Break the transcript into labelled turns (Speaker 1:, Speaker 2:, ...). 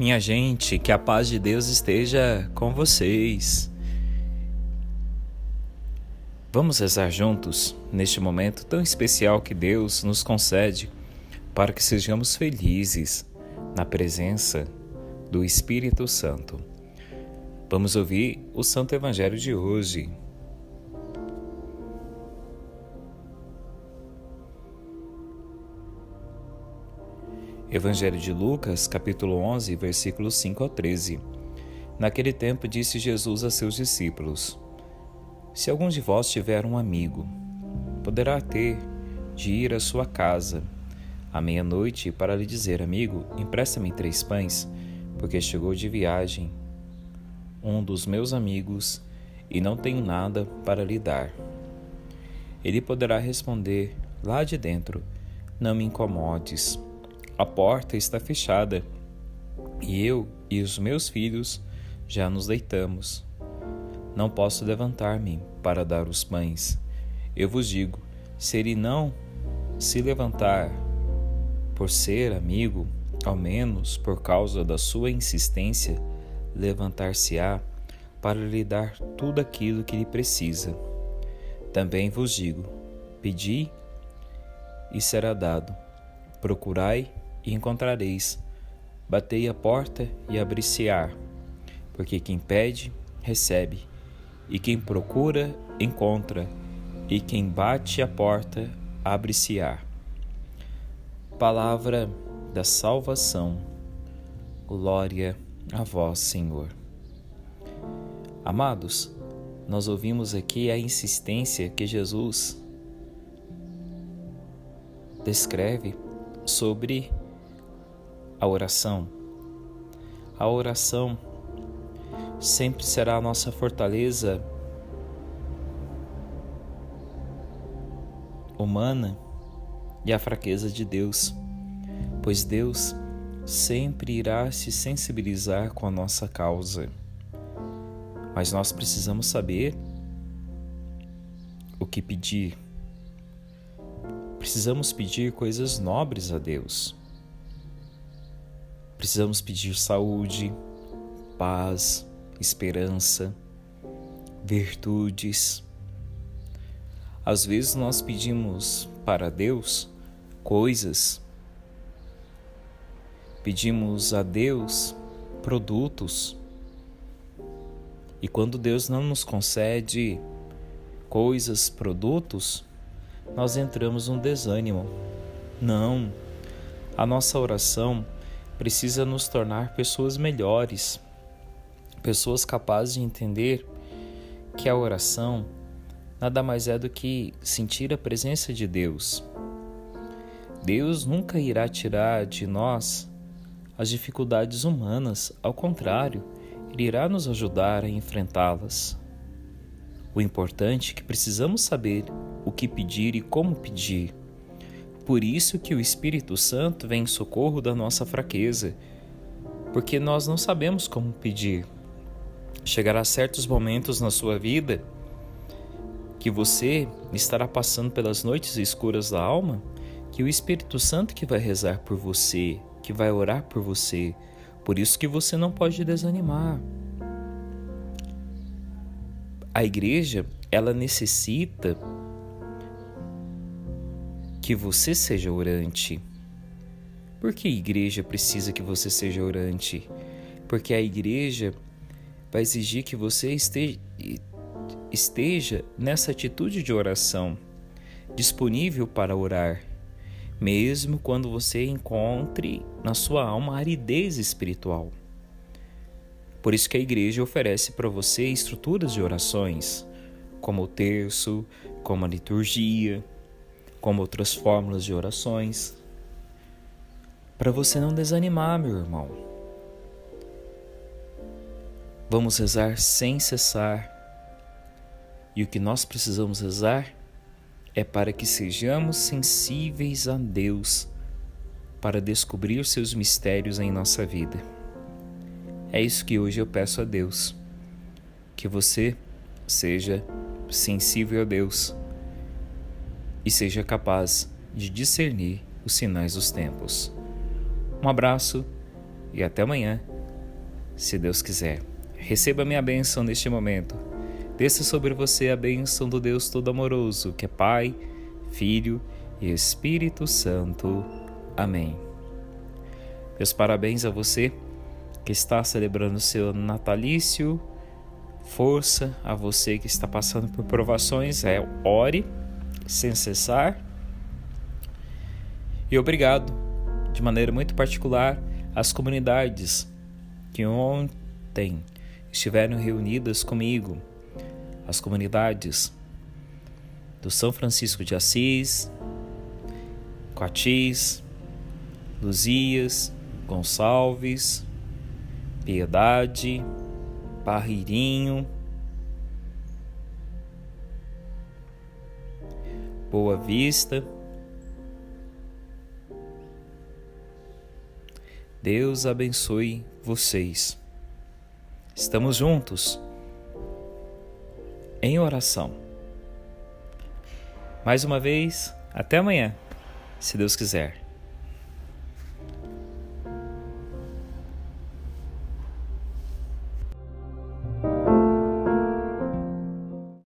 Speaker 1: Minha gente, que a paz de Deus esteja com vocês. Vamos rezar juntos neste momento tão especial que Deus nos concede para que sejamos felizes na presença do Espírito Santo. Vamos ouvir o Santo Evangelho de hoje. Evangelho de Lucas, capítulo 11, versículos 5 ao 13. Naquele tempo disse Jesus a seus discípulos: Se algum de vós tiver um amigo, poderá ter de ir à sua casa à meia-noite para lhe dizer: Amigo, empresta-me três pães, porque chegou de viagem um dos meus amigos e não tenho nada para lhe dar. Ele poderá responder lá de dentro: Não me incomodes a porta está fechada e eu e os meus filhos já nos deitamos. Não posso levantar-me para dar os pães. Eu vos digo: se ele não se levantar por ser amigo, ao menos por causa da sua insistência, levantar-se-á para lhe dar tudo aquilo que lhe precisa. Também vos digo: pedi e será dado, procurai e encontrareis. Batei a porta e abri-se-á, porque quem pede, recebe, e quem procura, encontra, e quem bate a porta, abre-se-á. Palavra da salvação. Glória a vós, Senhor. Amados, nós ouvimos aqui a insistência que Jesus descreve sobre a oração. A oração sempre será a nossa fortaleza humana e a fraqueza de Deus, pois Deus sempre irá se sensibilizar com a nossa causa. Mas nós precisamos saber o que pedir. Precisamos pedir coisas nobres a Deus. Precisamos pedir saúde, paz, esperança, virtudes. Às vezes nós pedimos para Deus coisas, pedimos a Deus produtos, e quando Deus não nos concede coisas, produtos, nós entramos num desânimo. Não, a nossa oração precisa nos tornar pessoas melhores, pessoas capazes de entender que a oração nada mais é do que sentir a presença de Deus. Deus nunca irá tirar de nós as dificuldades humanas, ao contrário, Ele irá nos ajudar a enfrentá-las. O importante é que precisamos saber o que pedir e como pedir por isso que o Espírito Santo vem em socorro da nossa fraqueza, porque nós não sabemos como pedir. Chegará certos momentos na sua vida que você estará passando pelas noites escuras da alma, que o Espírito Santo que vai rezar por você, que vai orar por você. Por isso que você não pode desanimar. A igreja, ela necessita que você seja orante. Por que a igreja precisa que você seja orante? Porque a igreja vai exigir que você esteja, esteja nessa atitude de oração, disponível para orar, mesmo quando você encontre na sua alma aridez espiritual. Por isso que a igreja oferece para você estruturas de orações, como o terço, como a liturgia, como outras fórmulas de orações, para você não desanimar, meu irmão. Vamos rezar sem cessar. E o que nós precisamos rezar é para que sejamos sensíveis a Deus para descobrir seus mistérios em nossa vida. É isso que hoje eu peço a Deus, que você seja sensível a Deus e seja capaz de discernir os sinais dos tempos. Um abraço e até amanhã se Deus quiser. Receba minha bênção neste momento. Desça sobre você a bênção do Deus Todo-Amoroso, que é Pai, Filho e Espírito Santo. Amém. Meus parabéns a você que está celebrando seu natalício. Força a você que está passando por provações. É, ore sem cessar. E obrigado, de maneira muito particular, às comunidades que ontem estiveram reunidas comigo, as comunidades do São Francisco de Assis, Coatis, Luzias, Gonçalves, Piedade, Barreirinho, Boa Vista. Deus abençoe vocês. Estamos juntos em oração. Mais uma vez, até amanhã, se Deus quiser.